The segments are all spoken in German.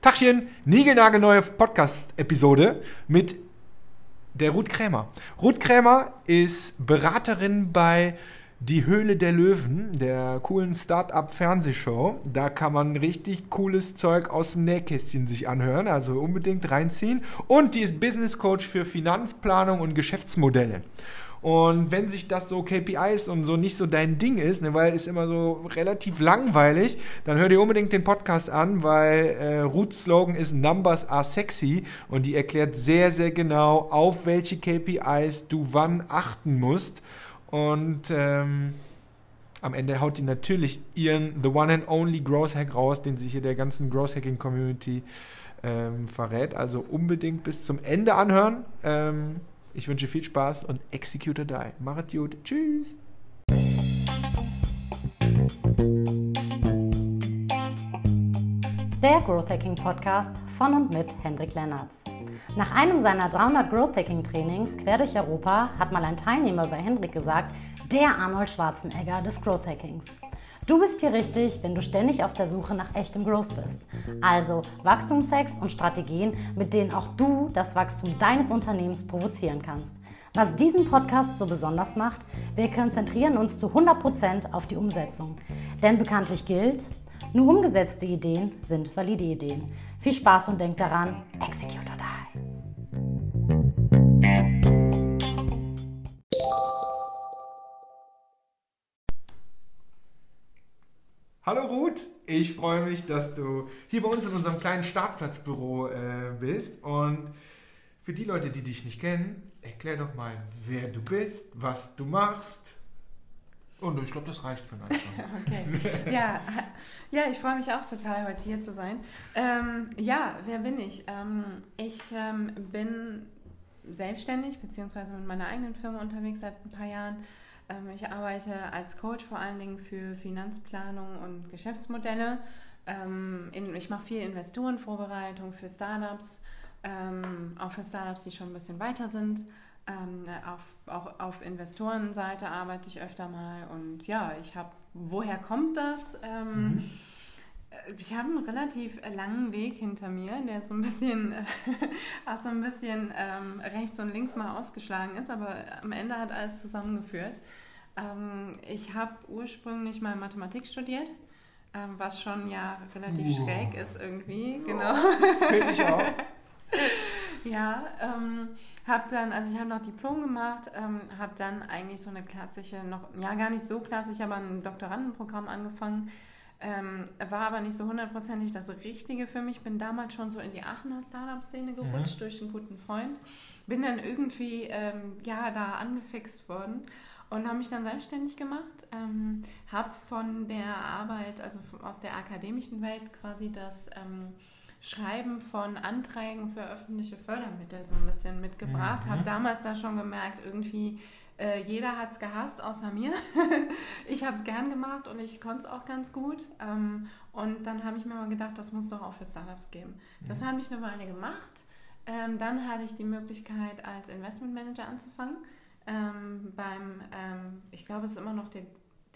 Tachchen, niegelnagelneue Podcast-Episode mit der Ruth Krämer. Ruth Krämer ist Beraterin bei Die Höhle der Löwen, der coolen Start-up-Fernsehshow. Da kann man richtig cooles Zeug aus dem Nähkästchen sich anhören, also unbedingt reinziehen. Und die ist Business Coach für Finanzplanung und Geschäftsmodelle. Und wenn sich das so KPIs und so nicht so dein Ding ist, ne, weil es immer so relativ langweilig, dann hör dir unbedingt den Podcast an, weil äh, Ruths Slogan ist Numbers are sexy und die erklärt sehr, sehr genau, auf welche KPIs du wann achten musst. Und ähm, am Ende haut die natürlich ihren The One and Only Growth Hack raus, den sich hier der ganzen Growth Hacking Community ähm, verrät. Also unbedingt bis zum Ende anhören. Ähm, ich wünsche viel Spaß und execute die. Macht gut. Tschüss. Der Growth Hacking Podcast von und mit Hendrik Lennertz. Nach einem seiner 300 Growth Hacking Trainings quer durch Europa hat mal ein Teilnehmer bei Hendrik gesagt, der Arnold Schwarzenegger des Growth Hackings. Du bist hier richtig, wenn du ständig auf der Suche nach echtem Growth bist. Also Wachstumshacks und Strategien, mit denen auch du das Wachstum deines Unternehmens provozieren kannst. Was diesen Podcast so besonders macht, wir konzentrieren uns zu 100% auf die Umsetzung. Denn bekanntlich gilt, nur umgesetzte Ideen sind valide Ideen. Viel Spaß und denk daran, execute or die. Hallo Ruth, ich freue mich, dass du hier bei uns in unserem kleinen Startplatzbüro äh, bist. Und für die Leute, die dich nicht kennen, erklär doch mal, wer du bist, was du machst. Und ich glaube, das reicht für einen Anfang. okay. Ja, ja ich freue mich auch total, heute hier zu sein. Ähm, ja, wer bin ich? Ähm, ich ähm, bin selbstständig, beziehungsweise mit meiner eigenen Firma unterwegs seit ein paar Jahren ich arbeite als Coach vor allen Dingen für Finanzplanung und Geschäftsmodelle. Ähm, ich mache viel Investorenvorbereitung für Startups, ähm, auch für Startups, die schon ein bisschen weiter sind. Auf, auch auf Investorenseite arbeite ich öfter mal und ja, ich habe, woher kommt das? Mhm ich habe einen relativ langen Weg hinter mir, der so ein bisschen, auch so ein bisschen ähm, rechts und links mal ausgeschlagen ist, aber am Ende hat alles zusammengeführt. Ähm, ich habe ursprünglich mal Mathematik studiert, ähm, was schon ja relativ uh. schräg ist irgendwie. Genau. Finde ich auch. ja, ähm, habe dann, also ich habe noch Diplom gemacht, ähm, habe dann eigentlich so eine klassische, noch ja gar nicht so klassisch, aber ein Doktorandenprogramm angefangen ähm, war aber nicht so hundertprozentig das Richtige für mich. Bin damals schon so in die Aachener Startup-Szene gerutscht mhm. durch einen guten Freund. Bin dann irgendwie ähm, ja, da angefixt worden und habe mich dann selbstständig gemacht. Ähm, habe von der Arbeit, also aus der akademischen Welt quasi das ähm, Schreiben von Anträgen für öffentliche Fördermittel so ein bisschen mitgebracht. Mhm. Habe damals da schon gemerkt, irgendwie äh, jeder hat es gehasst, außer mir. ich habe es gern gemacht und ich konnte es auch ganz gut. Ähm, und dann habe ich mir mal gedacht, das muss doch auch für Startups geben. Das mhm. habe ich eine Weile gemacht. Ähm, dann hatte ich die Möglichkeit, als Investmentmanager anzufangen. Ähm, beim, ähm, ich glaube, es ist immer noch der,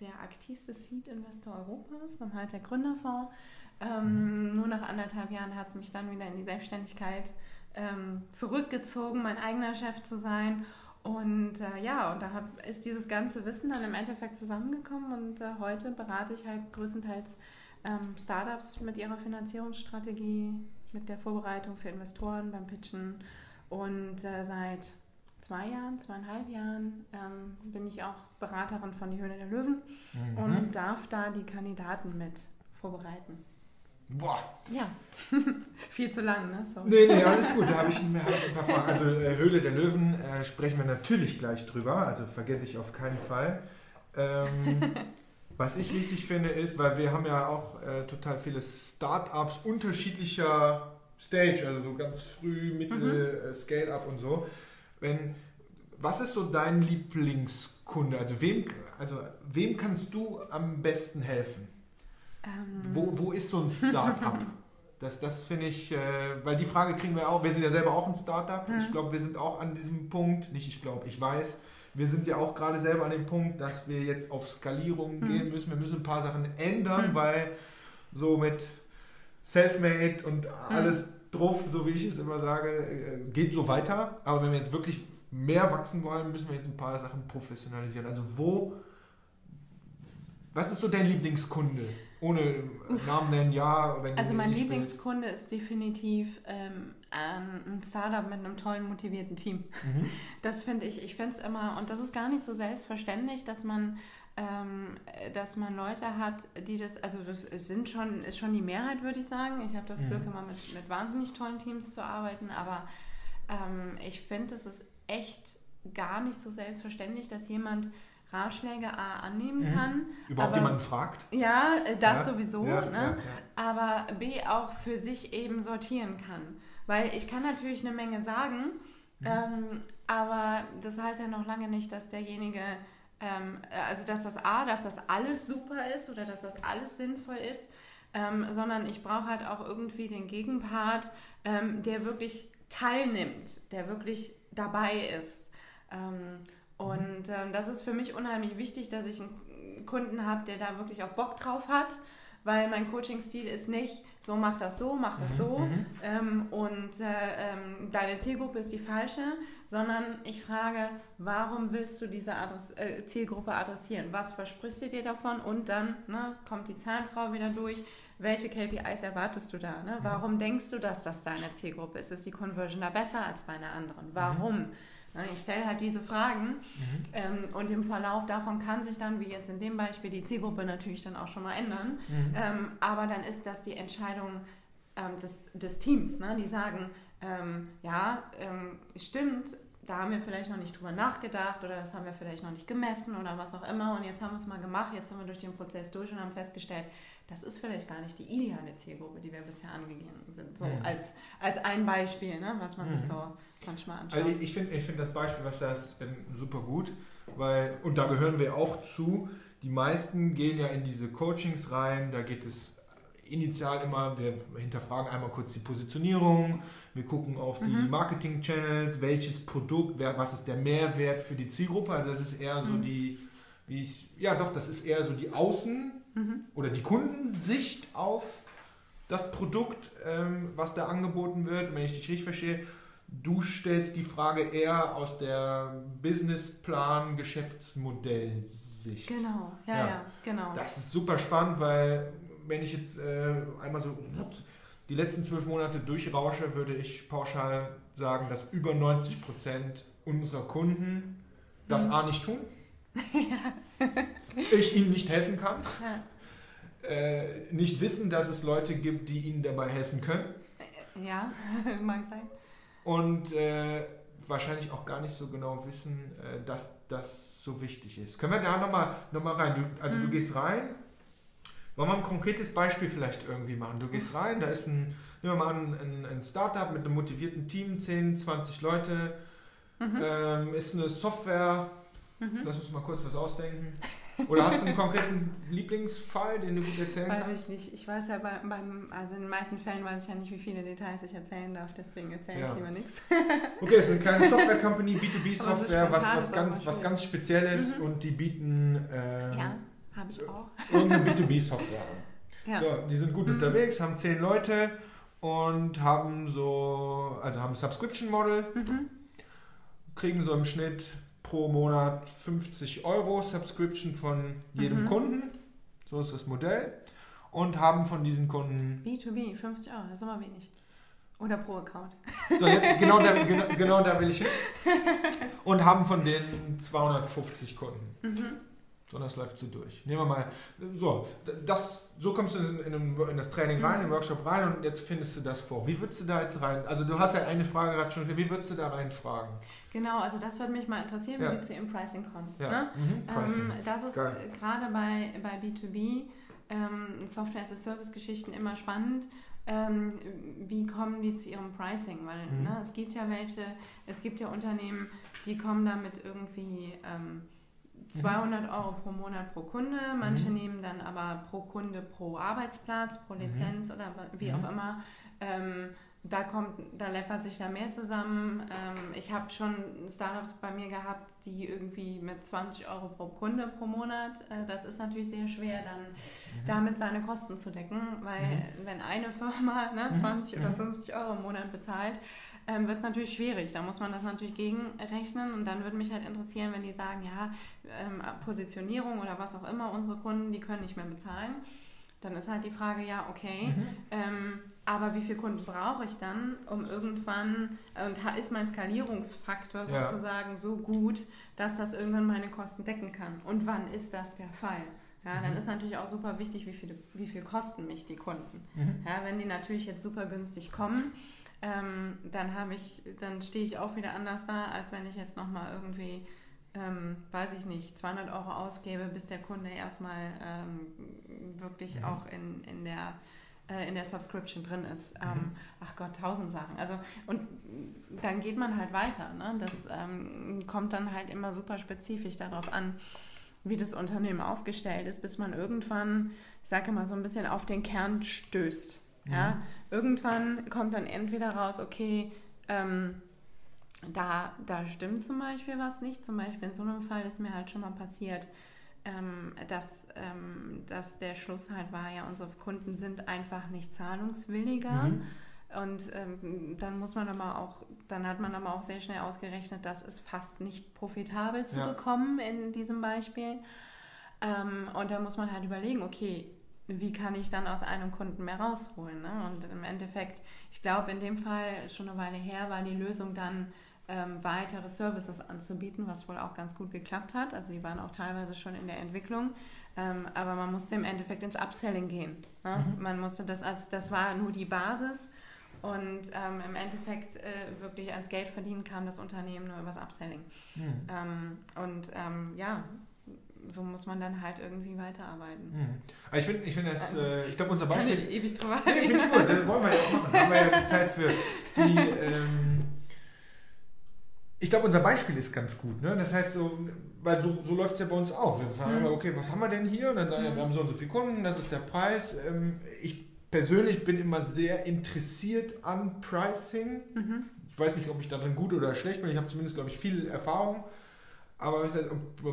der aktivste Seed-Investor Europas, beim halt der Gründerfonds. Ähm, mhm. Nur nach anderthalb Jahren hat es mich dann wieder in die Selbstständigkeit ähm, zurückgezogen, mein eigener Chef zu sein und äh, ja, und da hab, ist dieses ganze Wissen dann im Endeffekt zusammengekommen und äh, heute berate ich halt größtenteils ähm, Startups mit ihrer Finanzierungsstrategie, mit der Vorbereitung für Investoren beim Pitchen und äh, seit zwei Jahren, zweieinhalb Jahren ähm, bin ich auch Beraterin von Die Höhle der Löwen mhm. und darf da die Kandidaten mit vorbereiten. Boah. Ja. Viel zu lang, ne? Sorry. Nee, nee, alles gut. Da habe ich, hab ich ein paar Fragen. Also äh, Höhle der Löwen äh, sprechen wir natürlich gleich drüber. Also vergesse ich auf keinen Fall. Ähm, was ich wichtig finde ist, weil wir haben ja auch äh, total viele Startups unterschiedlicher Stage, also so ganz früh, mittel, mhm. Äh, Scale-up und so. Wenn, was ist so dein Lieblingskunde? Also wem, also wem kannst du am besten helfen? Ähm. Wo, wo ist so ein Start-up? Das, das finde ich, äh, weil die Frage kriegen wir auch, wir sind ja selber auch ein Startup. Mhm. Ich glaube, wir sind auch an diesem Punkt, nicht ich glaube, ich weiß, wir sind ja auch gerade selber an dem Punkt, dass wir jetzt auf Skalierung mhm. gehen müssen. Wir müssen ein paar Sachen ändern, mhm. weil so mit self-made und alles drauf, so wie ich es immer sage, äh, geht so weiter. Aber wenn wir jetzt wirklich mehr wachsen wollen, müssen wir jetzt ein paar Sachen professionalisieren. Also wo, was ist so dein Lieblingskunde? Ohne Namen nennen, ja. Wenn Also mein Lieblingskunde ist definitiv ähm, ein Startup mit einem tollen, motivierten Team. Mhm. Das finde ich, ich finde es immer, und das ist gar nicht so selbstverständlich, dass man, ähm, dass man Leute hat, die das, also das sind schon, ist schon die Mehrheit, würde ich sagen. Ich habe das Mhm. Glück, immer mit, mit wahnsinnig tollen Teams zu arbeiten, aber ähm, ich finde, es ist echt gar nicht so selbstverständlich, dass jemand Ratschläge A annehmen Mhm. kann. Überhaupt aber- jemanden fragt? Ja, äh, das Ja, sowieso, ja, ne? ja, aber B auch für sich eben sortieren kann. Weil ich kann natürlich eine Menge sagen, Mhm. ähm, aber das heißt ja noch lange nicht, dass derjenige, ähm, äh, also dass das A, dass das alles super ist oder dass das alles sinnvoll ist, ähm, sondern ich brauche halt auch irgendwie den Gegenpart, ähm, der wirklich teilnimmt, der wirklich dabei ist. Und ähm, das ist für mich unheimlich wichtig, dass ich einen Kunden habe, der da wirklich auch Bock drauf hat, weil mein Coaching-Stil ist nicht, so mach das so, mach das so Mhm. ähm, und äh, ähm, deine Zielgruppe ist die falsche, sondern ich frage, warum willst du diese Adress äh, Zielgruppe adressieren? Was versprichst du dir davon? Und dann ne, kommt die Zahlenfrau wieder durch. Welche KPIs erwartest du da? Ne? Warum denkst du, dass das deine Zielgruppe ist? Ist die Conversion da besser als bei einer anderen? Warum? Ne, Ich stelle halt diese Fragen ähm, und im Verlauf davon kann sich dann, wie jetzt in dem Beispiel, die Zielgruppe natürlich dann auch schon mal ändern. Mhm. Ähm, aber dann ist das die Entscheidung ähm, des, des Teams. Ne? Die sagen, ähm, ja, ähm, stimmt, da haben wir vielleicht noch nicht drüber nachgedacht oder das haben wir vielleicht noch nicht gemessen oder was auch immer. Und jetzt haben wir es mal gemacht, jetzt sind wir durch den Prozess durch und haben festgestellt, das ist vielleicht gar nicht die ideale Zielgruppe, die wir bisher angegangen sind. So Mhm. als, als ein Beispiel, ne? was man sich Mhm. so manchmal anschaut. Also ich- finde ich find das Beispiel, was du hast, ähm, super gut, weil, und da gehören wir auch zu, die meisten gehen ja in diese Coachings rein, da geht es initial immer, wir hinterfragen einmal kurz die Positionierung, wir gucken auf die Mhm. Marketing-Channels, welches Produkt, was ist der Mehrwert für die Zielgruppe, also das ist eher so Mhm. die, wie ich, ja doch, das ist eher so die Außen- mhm. oder die Kundensicht auf das Produkt, ähm, was da angeboten wird. Wenn ich dich richtig verstehe, du stellst die Frage eher aus der Businessplan, Geschäftsmodellsicht. Genau, ja, Ja. ja, genau. Das ist super spannend, weil wenn ich jetzt äh, einmal so die letzten zwölf Monate durchrausche, würde ich pauschal sagen, dass über 90 Prozent unserer Kunden das Mhm. A nicht tun. ich ihnen nicht helfen kann Ja. äh, nicht wissen, dass es Leute gibt, die ihnen dabei helfen können Ja, mag sein. und äh, wahrscheinlich auch gar nicht so genau wissen, äh, dass das so wichtig ist. Können wir da nochmal noch mal rein? Du, also du Mhm. gehst rein, wollen wir ein konkretes Beispiel vielleicht irgendwie machen? Du gehst rein, da ist ein, nehmen wir mal an, ein, ein Startup mit einem motivierten Team, 10, 20 Leute, Mhm. ähm, ist eine Software, Mhm. lass uns mal kurz was ausdenken. Oder hast du einen konkreten Lieblingsfall, den du gut erzählen Weiß kannst? ich nicht. Ich weiß ja bei, beim, also in den meisten Fällen weiß ich ja nicht, wie viele Details ich erzählen darf, deswegen erzähle Ja. ich lieber nichts. Okay, es ist eine kleine Software-Company, B2B-Software, Aber so was, was, ganz, was ganz Spezielles Mhm. und die bieten äh, Ja, habe ich auch. irgendeine B2B-Software an. Ja. So, die sind gut Mhm. unterwegs, haben zehn Leute und haben so, also haben ein Subscription-Model, Mhm. kriegen so im Schnitt pro Monat 50 Euro Subscription von jedem Mhm. Kunden. So ist das Modell. Und haben von diesen Kunden B2B, 50 Euro, das ist immer wenig. Oder pro Account. So, jetzt, genau, da, genau, genau da will ich hin. Und haben von denen 250 Kunden. Mhm. So, das läuft so durch. Nehmen wir mal, so, das, so kommst du in, in, in das Training rein, in den Workshop rein und jetzt findest du das vor. Wie würdest du da jetzt rein, also du hast ja eine Frage gerade schon, wie würdest du da reinfragen? Genau, also das würde mich mal interessieren, wie Ja. du zu ihrem Pricing kommst. Ja, Ne? mhm, Pricing. Ähm, das ist gerade bei, bei B2B, ähm, Software-as-a-Service-Geschichten immer spannend. Ähm, wie kommen die zu ihrem Pricing? Weil Mhm. ne, es gibt ja welche, es gibt ja Unternehmen, die kommen damit irgendwie ähm, 200 Euro pro Monat pro Kunde. Manche Mhm. nehmen dann aber pro Kunde pro Arbeitsplatz, pro Lizenz oder wa- wie Mhm. auch immer. Ähm, da kommt, da läppert sich da mehr zusammen. Ähm, ich habe schon Startups bei mir gehabt, die irgendwie mit 20 Euro pro Kunde pro Monat, äh, das ist natürlich sehr schwer, dann mhm. damit seine Kosten zu decken, weil mhm. wenn eine Firma ne, 20 mhm. oder 50 Euro im Monat bezahlt, ähm, wird es natürlich schwierig. Da muss man das natürlich gegenrechnen und dann würde mich halt interessieren, wenn die sagen, ja, ähm, Positionierung oder was auch immer, unsere Kunden, die können nicht mehr bezahlen. Dann ist halt die Frage, ja, okay, mhm. ähm, aber wie viele Kunden brauche ich dann, um irgendwann, und ist mein Skalierungsfaktor sozusagen ja. so gut, dass das irgendwann meine Kosten decken kann? Und wann ist das der Fall? Ja, dann mhm. ist natürlich auch super wichtig, wie, viele, wie viel kosten mich die Kunden. Mhm. Ja, wenn die natürlich jetzt super günstig kommen, ähm, dann habe ich, dann stehe ich auch wieder anders da, als wenn ich jetzt nochmal irgendwie, ähm, weiß ich nicht, 200 Euro ausgebe, bis der Kunde erstmal ähm, wirklich mhm. auch in, in der äh, in der Subscription drin ist. Mhm. Ähm, ach Gott, tausend Sachen. Also, und dann geht man halt weiter. Ne? Das ähm, kommt dann halt immer super spezifisch darauf an, wie das Unternehmen aufgestellt ist, bis man irgendwann, ich sage mal, so ein bisschen auf den Kern stößt. Mhm. Ja? Irgendwann kommt dann entweder raus, okay, ähm, da, da stimmt zum Beispiel was nicht. Zum Beispiel in so einem Fall ist mir halt schon mal passiert, ähm, dass, ähm, dass der Schluss halt war, ja, unsere Kunden sind einfach nicht zahlungswilliger. Mhm. Und ähm, dann muss man aber auch, dann hat man aber auch sehr schnell ausgerechnet, dass es fast nicht profitabel zu ja. bekommen in diesem Beispiel. Ähm, und dann muss man halt überlegen, okay, wie kann ich dann aus einem Kunden mehr rausholen? Ne? Und im Endeffekt, ich glaube, in dem Fall, schon eine Weile her, war die Lösung dann, ähm, weitere Services anzubieten, was wohl auch ganz gut geklappt hat. Also die waren auch teilweise schon in der Entwicklung. Ähm, aber man musste im Endeffekt ins Upselling gehen. Ne? Mhm. Man musste das als, das war nur die Basis. Und ähm, im Endeffekt äh, wirklich ans Geld verdienen kam das Unternehmen nur übers Upselling. Mhm. Ähm, und ähm, ja, so muss man dann halt irgendwie weiterarbeiten. Mhm. Aber ich finde, ich, find das, äh, ich glaube, unser Beispiel. Kann ich ewig drüber Nee, finde ich gut, das wollen wir ja auch machen. Da haben wir ja Zeit für die. Ich glaube, unser Beispiel ist ganz gut. Ne? Das heißt, so, weil so, so läuft es ja bei uns auch. Wir fragen mhm. okay, was haben wir denn hier? Und dann sagen wir, wir haben so und so viele Kunden, das ist der Preis. Ähm, ich persönlich bin immer sehr interessiert an Pricing. Mhm. Ich weiß nicht, ob ich darin gut oder schlecht bin. Ich habe zumindest, glaube ich, viel Erfahrung. Aber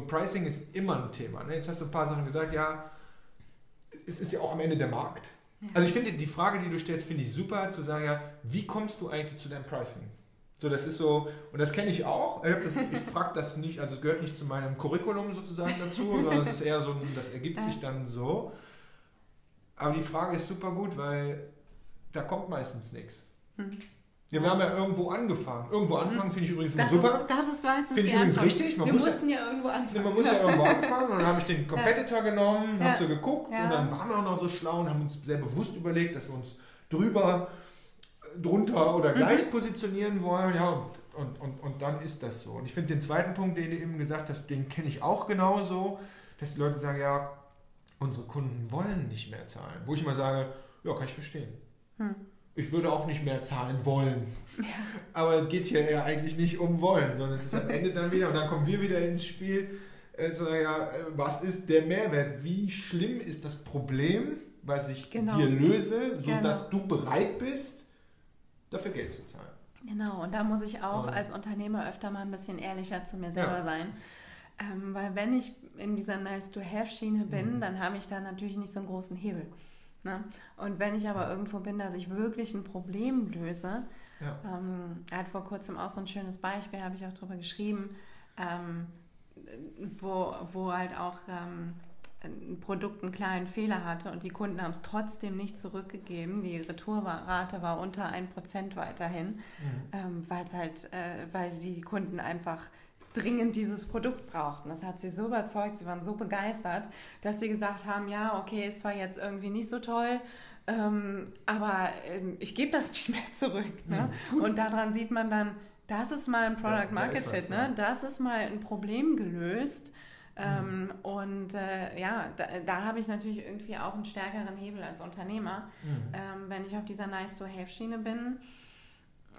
Pricing ist immer ein Thema. Ne? Jetzt hast du ein paar Sachen gesagt, ja, es ist ja auch am Ende der Markt. Ja. Also ich finde die Frage, die du stellst, finde ich super, zu sagen, ja, wie kommst du eigentlich zu deinem Pricing? So, das ist so, und das kenne ich auch. Ich, ich frage das nicht, also es gehört nicht zu meinem Curriculum sozusagen dazu, sondern es ist eher so, das ergibt sich dann so. Aber die Frage ist super gut, weil da kommt meistens nichts. Hm. Ja, wir haben ja irgendwo angefangen. Irgendwo hm. anfangen finde ich übrigens immer super. Ist, das ist meistens Finde ich übrigens richtig. Man wir mussten ja, ja, irgendwo anfangen. Man muss ja irgendwo anfangen. Und dann habe ich den Competitor ja. genommen, ja. habe so geguckt und dann waren wir auch noch so schlau und haben uns sehr bewusst überlegt, dass wir uns drüber drunter oder mhm. gleich mhm. positionieren wollen. Ja, und, und, und dann ist das so. Und ich finde den zweiten Punkt, den du eben gesagt hast, den kenne ich auch genauso, dass die Leute sagen, ja, unsere Kunden wollen nicht mehr zahlen. Wo ich mal sage, ja, kann ich verstehen. Hm. Ich würde auch nicht mehr zahlen wollen. Ja. Aber es geht hier ja eigentlich nicht um wollen, sondern es ist am Ende dann wieder, und dann kommen wir wieder ins Spiel, äh, so, ja, äh, was ist der Mehrwert? Wie schlimm ist das Problem, was ich genau. dir löse, sodass genau. du bereit bist, dafür Geld zu zahlen. Genau, und da muss ich auch ja. als Unternehmer öfter mal ein bisschen ehrlicher zu mir selber ja. sein. Ähm, weil wenn ich in dieser Nice-to-Have-Schiene bin, mhm. dann habe ich da natürlich nicht so einen großen Hebel. Ne? Und wenn ich aber irgendwo bin, dass ich wirklich ein Problem löse, ja. ähm, er hat vor kurzem auch so ein schönes Beispiel, habe ich auch darüber geschrieben, ähm, wo, wo halt auch ähm, ein Produkt einen kleinen Fehler hatte und die Kunden haben es trotzdem nicht zurückgegeben. Die Retourrate war unter 1% weiterhin, mhm. ähm, weil halt, äh, weil die Kunden einfach dringend dieses Produkt brauchten. Das hat sie so überzeugt, sie waren so begeistert, dass sie gesagt haben, ja, okay, ist zwar jetzt irgendwie nicht so toll, ähm, aber ähm, ich gebe das nicht mehr zurück. Ne? Mhm, und daran sieht man dann, das ist mal ein Product Market Fit, ne? das ist mal ein Problem gelöst ähm, mhm. und äh, ja, da, da habe ich natürlich irgendwie auch einen stärkeren Hebel als Unternehmer, mhm. ähm, wenn ich auf dieser Nice-to-Have-Schiene bin.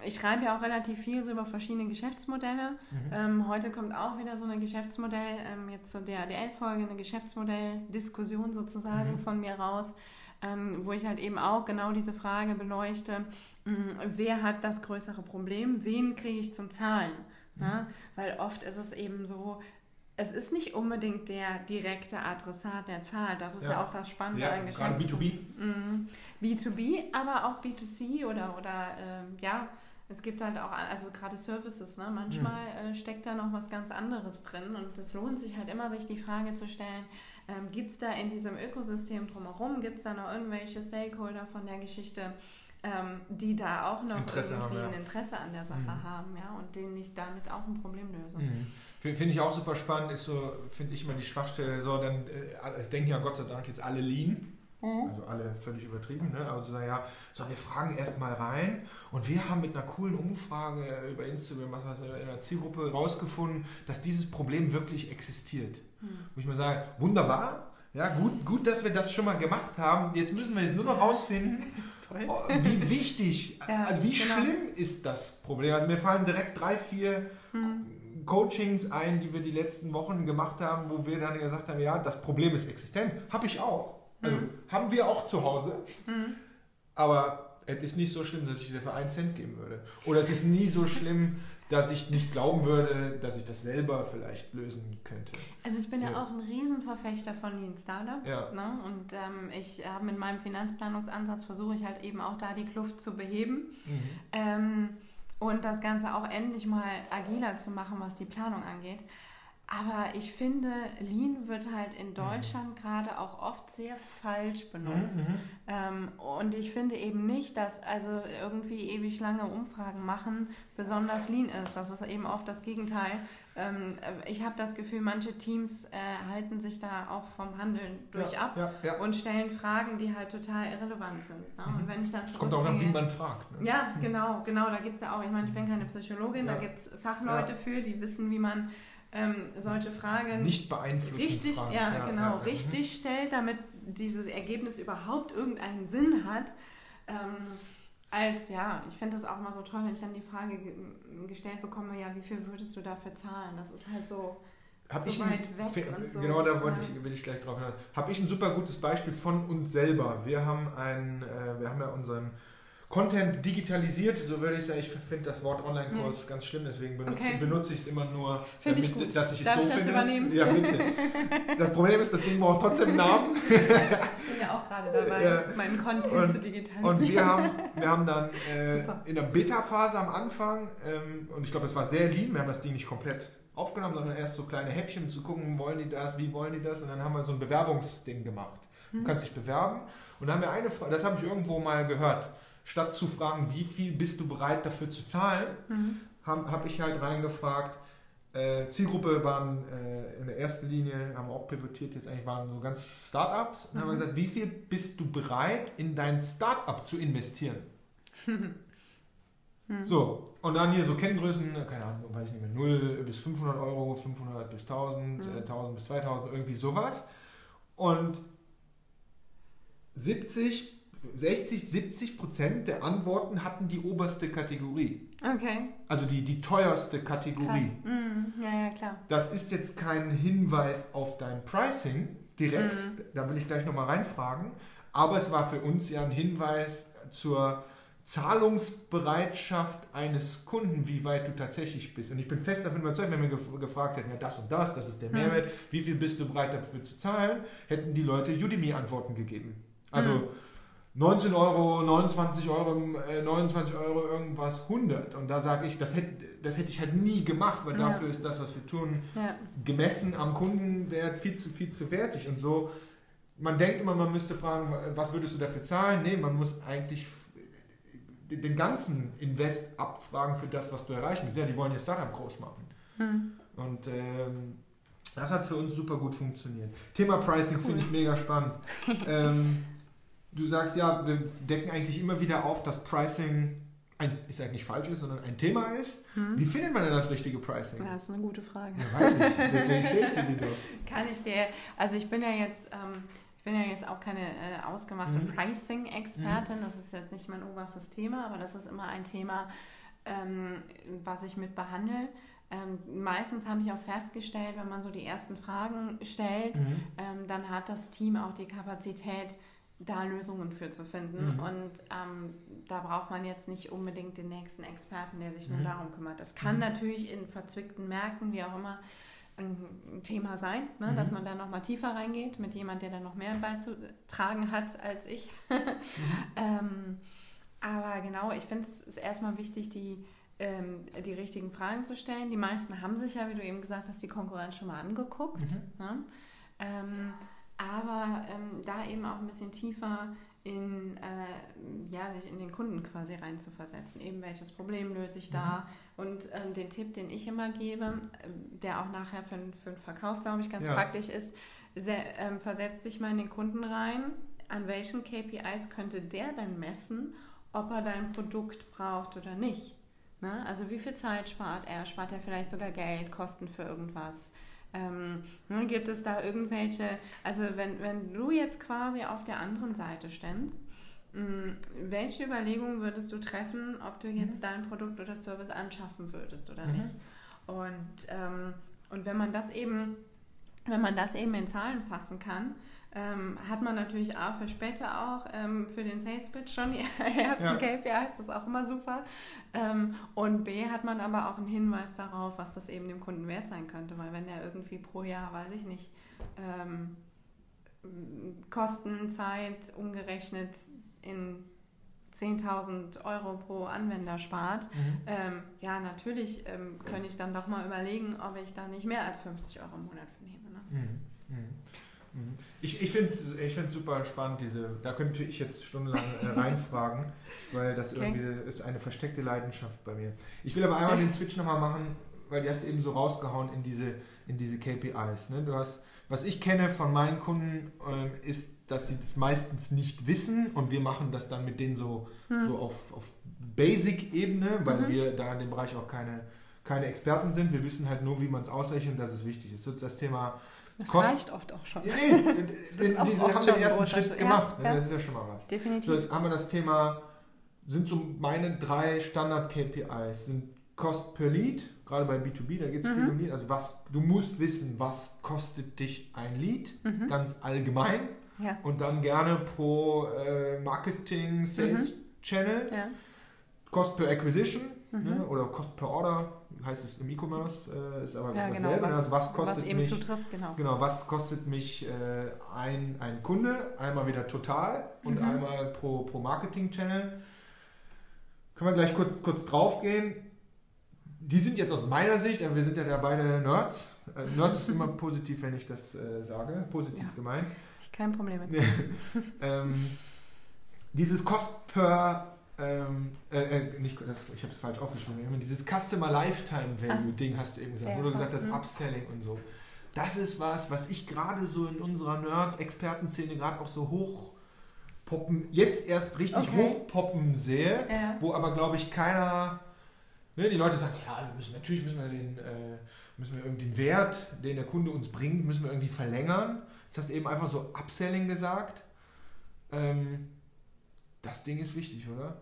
Ich schreibe ja auch relativ viel so über verschiedene Geschäftsmodelle. Mhm. Ähm, heute kommt auch wieder so ein Geschäftsmodell, ähm, jetzt zu der DL-Folge, eine Geschäftsmodelldiskussion sozusagen mhm. von mir raus. ähm, wo ich halt eben auch genau diese Frage beleuchte, mh, wer hat das größere Problem, wen kriege ich zum Zahlen? Ne? Mhm. Weil oft ist es eben so, es ist nicht unbedingt der direkte Adressat der Zahl. Das ist ja, ja auch das Spannende ja, an Gerade B2B. Mhm. B2B, aber auch B2C oder, oder ähm, ja, es gibt halt auch, also gerade Services, ne? manchmal mhm. äh, steckt da noch was ganz anderes drin und es lohnt sich halt immer, sich die Frage zu stellen, ähm, gibt es da in diesem Ökosystem drumherum, gibt es da noch irgendwelche Stakeholder von der Geschichte, ähm, die da auch noch Interesse irgendwie haben, ja. ein Interesse an der Sache mhm. haben ja, und denen ich damit auch ein Problem löse. Finde ich auch super spannend, ist so, finde ich immer die Schwachstelle, so, dann, äh, es denken ja Gott sei Dank jetzt alle Lean, mhm. also alle völlig übertrieben, ne? also sagen ja, so, wir fragen erstmal rein und wir haben mit einer coolen Umfrage über Instagram, was weiß ich, in einer Zielgruppe rausgefunden, dass dieses Problem wirklich existiert. Mhm. Wo ich mal sage, wunderbar, ja, gut, gut, dass wir das schon mal gemacht haben, jetzt müssen wir nur noch rausfinden, oh, wie wichtig, ja, also wie genau. schlimm ist das Problem. Also mir fallen direkt drei, vier... Mhm Coachings ein, die wir die letzten Wochen gemacht haben, wo wir dann gesagt haben, ja, das Problem ist existent. Habe ich auch. Also mhm. haben wir auch zu Hause. Mhm. Aber es ist nicht so schlimm, dass ich dir für einen Cent geben würde. Oder es ist nie so schlimm, dass ich nicht glauben würde, dass ich das selber vielleicht lösen könnte. Also ich bin so. ja auch ein Riesenverfechter von Lean Startup. Ja. Ne? Und ähm, ich habe mit meinem Finanzplanungsansatz versuche ich halt eben auch da die Kluft zu beheben. Mhm. Ähm, und das Ganze auch endlich mal agiler zu machen, was die Planung angeht. Aber ich finde, Lean wird halt in Deutschland mhm. gerade auch oft sehr falsch benutzt. Mhm. Ähm, und ich finde eben nicht, dass also irgendwie ewig lange Umfragen machen besonders Lean ist. Das ist eben oft das Gegenteil. Ähm, ich habe das Gefühl, manche Teams äh, halten sich da auch vom Handeln durch ja, ab ja, ja. und stellen Fragen, die halt total irrelevant sind. Ne? Und mhm. wenn ich dann es kommt auch an, wie man fragt. Ne? Ja, genau, genau. Da gibt es ja auch, ich meine, ich bin keine Psychologin, da gibt es Fachleute für, die wissen, wie man ähm, solche Fragen nicht beeinflussen. Richtig, Fragen. ja, genau, richtig stellt, damit dieses Ergebnis überhaupt irgendeinen Sinn hat. Ähm, als, ja, ich finde das auch mal so toll, wenn ich dann die Frage gestellt bekomme, ja, wie viel würdest du dafür zahlen? Das ist halt so, hab so ich weit ein, weg und so. Genau, da wollte ich, will ich gleich drauf hinaus. Habe ich ein super gutes Beispiel von uns selber. Wir haben ein, äh, wir haben ja unseren Content digitalisiert, so würde ich sagen. Ich finde das Wort Online-Kurs mhm. ganz schlimm, deswegen benutze, okay. benutze ich es immer nur, damit, ich gut. dass ich es Darf doof ich das finde. Übernehmen? Ja, bitte. Das Problem ist, das Ding braucht trotzdem einen Namen. ja auch gerade dabei, ja. meinen Content und, zu digitalisieren. Und wir haben, wir haben dann äh, in der Beta-Phase am Anfang, ähm, und ich glaube, es war sehr lean, wir haben das Ding nicht komplett aufgenommen, sondern erst so kleine Häppchen, zu gucken, wollen die das, wie wollen die das, und dann haben wir so ein Bewerbungsding gemacht. Du hm. kannst dich bewerben. Und dann haben wir eine Frage, das habe ich irgendwo mal gehört statt zu fragen, wie viel bist du bereit dafür zu zahlen, mhm. habe hab ich halt reingefragt. Äh, Zielgruppe waren äh, in der ersten Linie, haben wir auch pivotiert, jetzt eigentlich waren so ganz Startups. Und mhm. haben wir gesagt, wie viel bist du bereit, in dein Startup zu investieren? mhm. So, und dann hier so Kenngrößen, keine Ahnung, weiß ich nicht mehr, 0 bis 500 Euro, 500 bis 1000, äh, 1000 bis 2000, irgendwie sowas. Und 70 60, 70 Prozent der Antworten hatten die oberste Kategorie. Okay. Also die, die teuerste Kategorie. Mm, ja, ja, klar. Das ist jetzt kein Hinweis auf dein Pricing direkt, mm. da will ich gleich nochmal reinfragen, aber es war für uns ja ein Hinweis zur Zahlungsbereitschaft eines Kunden, wie weit du tatsächlich bist. Und ich bin fest davon überzeugt, wenn wir gefragt hätten, ja das und das, das ist der Mehrwert, mm. wie viel bist du bereit dafür zu zahlen, hätten die Leute Udemy-Antworten gegeben. Also mm 19 Euro, 29 Euro, äh, 29 Euro irgendwas, 100. Und da sage ich, das hätte, das hätte ich halt nie gemacht, weil ja. dafür ist das, was wir tun, ja. gemessen am Kundenwert viel zu, viel zu wertig. Und so, man denkt immer, man müsste fragen, was würdest du dafür zahlen? Nee, man muss eigentlich den ganzen Invest abfragen für das, was du erreichen willst. Ja, die wollen ihr Startup groß machen. Hm. Und ähm, das hat für uns super gut funktioniert. Thema Pricing cool. finde ich mega spannend. ähm, du sagst ja, wir decken eigentlich immer wieder auf, dass Pricing ein, ich sage nicht falsch ist, sondern ein Thema ist. Hm. Wie findet man denn das richtige Pricing? Ja, das ist eine gute Frage. Ja, weiß ich, deswegen stelle ich dir die doch. Kann ich dir, also ich bin ja jetzt, ähm, ich bin ja jetzt auch keine äh, ausgemachte mhm. Pricing-Expertin, mhm. das ist jetzt nicht mein oberstes Thema, aber das ist immer ein Thema, ähm, was ich mit behandle. Ähm, meistens habe ich auch festgestellt, wenn man so die ersten Fragen stellt, mhm. ähm, dann hat das Team auch die Kapazität, da Lösungen für zu finden. Mhm. Und ähm, da braucht man jetzt nicht unbedingt den nächsten Experten, der sich nur Mhm. darum kümmert. Das kann Mhm. natürlich in verzwickten Märkten, wie auch immer, ein Thema sein, ne? Mhm. dass man da nochmal tiefer reingeht mit jemand, der da noch mehr beizutragen hat als ich. ähm, aber genau, ich finde, es ist erstmal wichtig, die, ähm, die richtigen Fragen zu stellen. Die meisten haben sich ja, wie du eben gesagt hast, die Konkurrenz schon mal angeguckt. Mhm. Ne? Aber ähm, da eben auch ein bisschen tiefer in, äh, ja, sich in den Kunden quasi reinzuversetzen. Eben welches Problem löse ich da? Und ähm, den Tipp, den ich immer gebe, ähm, der auch nachher für, den- für den Verkauf, glaube ich, ganz Ja. praktisch ist, sehr, ähm, versetzt dich mal in den Kunden rein. An welchen KPIs könnte der denn messen, ob er dein Produkt braucht oder nicht? Ne? Also wie viel Zeit spart er? Spart er vielleicht sogar Geld, Kosten für irgendwas? Ähm, ne, gibt es da irgendwelche, also wenn, wenn du jetzt quasi auf der anderen Seite ständst, mh, welche Überlegungen würdest du treffen, ob du jetzt dein Produkt oder Service anschaffen würdest oder Mhm. nicht? Und, ähm, und wenn man das eben, wenn man das eben in Zahlen fassen kann, ähm, hat man natürlich A für später auch ähm, für den Sales Pitch schon die ersten Ja. KPIs, das ist auch immer super. Ähm, und B hat man aber auch einen Hinweis darauf, was das eben dem Kunden wert sein könnte, weil wenn der irgendwie pro Jahr, weiß ich nicht, ähm, Kosten, Zeit umgerechnet in 10.000 Euro pro Anwender spart, Mhm. ähm, ja, natürlich ähm, könnte ich dann doch mal überlegen, ob ich da nicht mehr als 50 Euro im Monat für nehme. Ne? Mhm. Mhm. Ich, ich finde es ich find's super spannend, diese, da könnte ich jetzt stundenlang äh, reinfragen, weil das Okay. irgendwie ist eine versteckte Leidenschaft bei mir. Ich will aber einmal den Switch nochmal machen, weil die hast du eben so rausgehauen in diese, in diese KPIs. Ne? Du hast, was ich kenne von meinen Kunden, ähm, ist, dass sie das meistens nicht wissen und wir machen das dann mit denen so, so auf, auf Basic-Ebene, weil Mhm. wir da in dem Bereich auch keine, keine Experten sind. Wir wissen halt nur, wie man es ausrechnet und dass es wichtig ist. So das Thema Das Kost- reicht oft auch schon. nee, den, auch diese haben den ersten Schritt gemacht. Ja, ja. Das ist ja schon mal was. Definitiv. So, haben wir das Thema, sind so meine drei Standard-KPIs, sind Cost per Lead, gerade bei B2B, da geht es viel Mhm. um Lead. Also was, du musst wissen, was kostet dich ein Lead, Mhm. ganz allgemein. Ja. Und dann gerne pro äh, Marketing, Sales Channel, Ja. Cost per Acquisition Mhm. ne? oder Cost per Order, heißt es im E-Commerce, äh, ist aber ja, genau. dasselbe. Was, also was kostet was mich zutrifft, genau. Genau, was kostet mich äh, ein, ein Kunde? Einmal wieder total und Mhm. einmal pro, pro Marketing-Channel. Können wir gleich kurz, kurz drauf gehen. Die sind jetzt aus meiner Sicht, aber wir sind ja da beide Nerds. Äh, Nerds ist immer positiv, wenn ich das äh, sage. Positiv Ja. gemeint. Ich kein Problem mit. ähm, dieses Cost per, ähm, äh, äh, nicht, das, ich habe es falsch aufgeschrieben, dieses Customer Lifetime Value Ding hast du eben gesagt, wo du Ah. Gesagt hast, Mhm. Upselling und so. Das ist was, was ich gerade so in unserer Nerd-Expertenszene gerade auch so hoch poppen, jetzt erst richtig Okay. hochpoppen sehe, Ja. wo aber glaube ich keiner, ne, die Leute sagen, ja, wir müssen, natürlich müssen wir den, äh, müssen wir irgendwie den Wert, den der Kunde uns bringt, müssen wir irgendwie verlängern. Jetzt hast du eben einfach so Upselling gesagt. Ähm, das Ding ist wichtig, oder?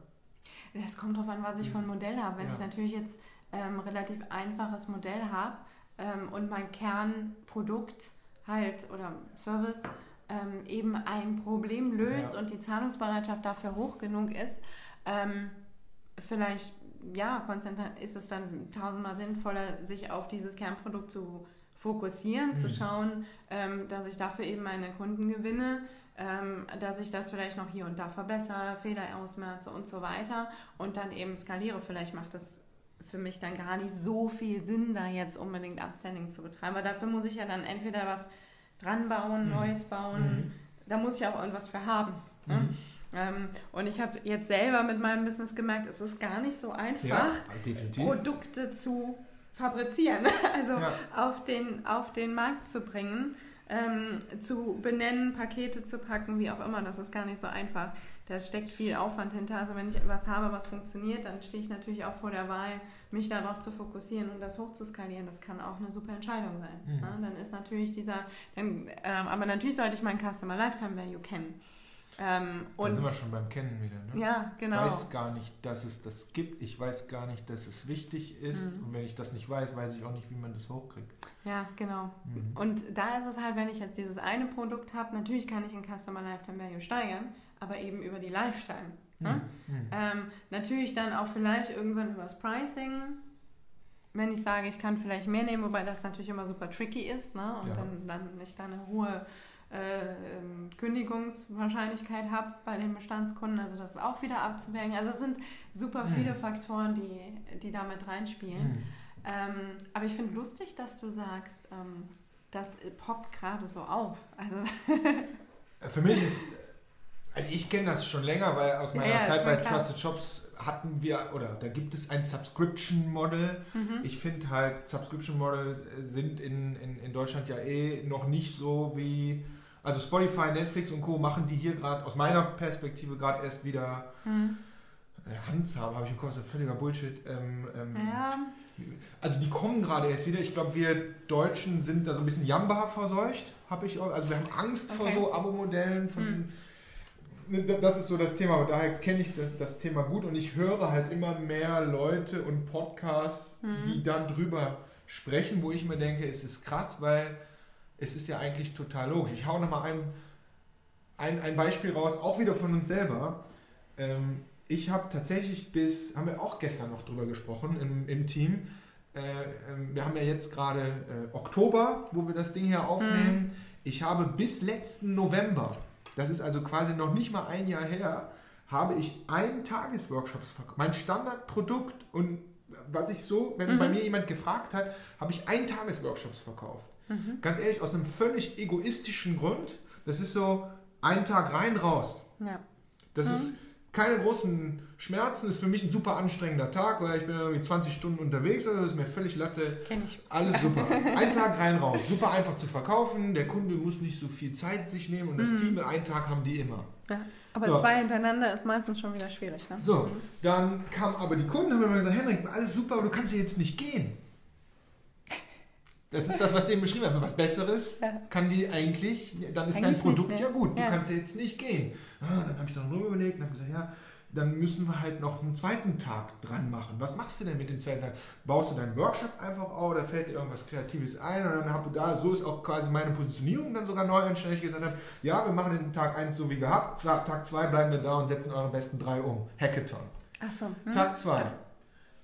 Das kommt darauf an, was ich für ein Modell habe. Wenn Ja. ich natürlich jetzt ähm, relativ einfaches Modell habe ähm, und mein Kernprodukt halt oder Service ähm, eben ein Problem löst Ja. und die Zahlungsbereitschaft dafür hoch genug ist, ähm, vielleicht ja, ist es dann tausendmal sinnvoller, sich auf dieses Kernprodukt zu fokussieren, zu Mhm. schauen, ähm, dass ich dafür eben meine Kunden gewinne, ähm, dass ich das vielleicht noch hier und da verbessere, Fehler ausmerze und so weiter und dann eben skaliere. Vielleicht macht das für mich dann gar nicht so viel Sinn, da jetzt unbedingt Upselling zu betreiben. Aber dafür muss ich ja dann entweder was dran bauen, Mhm. Neues bauen. Da muss ich auch irgendwas für haben. Ne? Mhm. Ähm, und ich habe jetzt selber mit meinem Business gemerkt, es ist gar nicht so einfach, Ja. Produkte zu fabrizieren, also Ja. auf, den, auf den Markt zu bringen, ähm, zu benennen, Pakete zu packen, wie auch immer. Das ist gar nicht so einfach. Da steckt viel Aufwand hinter. Also wenn ich etwas habe, was funktioniert, dann stehe ich natürlich auch vor der Wahl, mich darauf zu fokussieren und das hochzuskalieren. Das kann auch eine super Entscheidung sein. Mhm. Ne? Dann ist natürlich dieser, dann, ähm, aber natürlich sollte ich meinen Customer Lifetime Value kennen. Ähm, da sind wir schon beim Kennen wieder. Ne? ja, genau. Ich weiß gar nicht, dass es das gibt. Ich weiß gar nicht, dass es wichtig ist. Mhm. Und wenn ich das nicht weiß, weiß ich auch nicht, wie man das hochkriegt. Ja, genau. Mhm. Und da ist es halt, wenn ich jetzt dieses eine Produkt habe, natürlich kann ich den Customer Lifetime Value steigern, aber eben über die Lifetime. Ne? Mhm. Mhm. Ähm, natürlich dann auch vielleicht irgendwann übers Pricing, wenn ich sage, ich kann vielleicht mehr nehmen, wobei das natürlich immer super tricky ist ne? und Ja. dann, dann ich da eine hohe äh, ähm, Kündigungswahrscheinlichkeit habe bei den Bestandskunden, also das ist auch wieder abzuwägen. Also es sind super Mhm. viele Faktoren, die, die da mit reinspielen. Mhm. Ähm, aber ich finde lustig, dass du sagst, ähm, das poppt gerade so auf. Also Für mich ist, also ich kenne das schon länger, weil aus meiner Ja, Zeit bei klar. Trusted Shops hatten wir, oder da gibt es ein Subscription Model. mhm. Ich finde halt, Subscription Model sind in, in, in Deutschland ja eh noch nicht so wie, also Spotify, Netflix und Co. machen die hier gerade aus meiner Perspektive gerade erst wieder Mhm. äh, Handzahm, habe ich im Kopf, das ist völliger Bullshit. Ähm, ähm, ja, Also die kommen gerade erst wieder. Ich glaube, wir Deutschen sind da so ein bisschen Jamba verseucht, habe ich auch. Also wir haben Angst vor Okay. so Abo-Modellen. Von, Hm. Das ist so das Thema. Und daher kenne ich das, das Thema gut und ich höre halt immer mehr Leute und Podcasts, Hm. die dann drüber sprechen, wo ich mir denke, es ist krass, weil es ist ja eigentlich total logisch. Ich hau nochmal ein, ein, ein Beispiel raus, auch wieder von uns selber. Ähm, ich habe tatsächlich bis, haben wir auch gestern noch drüber gesprochen im, im Team, äh, ähm, wir haben ja jetzt gerade äh, Oktober, wo wir das Ding hier aufnehmen. Ich habe bis letzten November, das ist also quasi noch nicht mal ein Jahr her, habe ich einen Tagesworkshops verkauft. Mein Standardprodukt und was ich so, wenn Mhm. bei mir jemand gefragt hat, habe ich einen Tagesworkshops verkauft. Mhm. Ganz ehrlich, aus einem völlig egoistischen Grund. Das ist so ein Tag rein, raus. ja. Das Mhm. ist keine großen Schmerzen, ist für mich ein super anstrengender Tag, weil ich bin irgendwie 20 Stunden unterwegs, also das ist mir völlig Latte. Kenne ich. Alles super. Ein Tag rein, raus. Super einfach zu verkaufen. Der Kunde muss nicht so viel Zeit sich nehmen und das Mhm. Team, einen Tag haben die immer. Ja. Aber So. zwei hintereinander ist meistens schon wieder schwierig. Ne? So, Mhm. dann kamen aber die Kunden und haben mir gesagt, Henrik, alles super, aber du kannst ja jetzt nicht gehen. Das ist das, was ich eben beschrieben habe. Was Besseres Ja. kann die eigentlich, dann ist dein Eigentlich Produkt nicht, ja ne? gut, du Ja. kannst ja jetzt nicht gehen. Ah, dann habe ich dann drüber überlegt und habe gesagt, ja, dann müssen wir halt noch einen zweiten Tag dran machen. Was machst du denn mit dem zweiten Tag? Baust du deinen Workshop einfach auf oder fällt dir irgendwas Kreatives ein? Und dann habe da, so ist auch quasi meine Positionierung dann sogar neu entstanden. Ich gesagt habe, ja, wir machen den Tag 1 so wie gehabt, Tag 2 bleiben wir da und setzen eure besten drei um. Hackathon. Ach so. Mhm. Tag 2.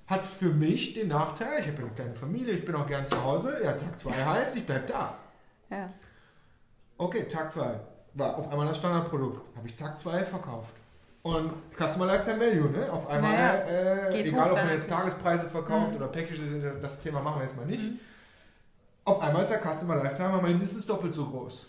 Hat für mich den Nachteil, ich habe eine kleine Familie, ich bin auch gern zu Hause. Ja, Tag 2 heißt, ich bleibe da. Ja. Okay, Tag 2. War auf einmal das Standardprodukt. Habe ich Tag 2 verkauft. Und Customer Lifetime Value, ne? Auf einmal, Naja, äh, egal ob man jetzt Tagespreise verkauft Mhm. oder Packages, das Thema machen wir jetzt mal nicht. Mhm. Auf einmal ist der Customer Lifetime mal mindestens doppelt so groß.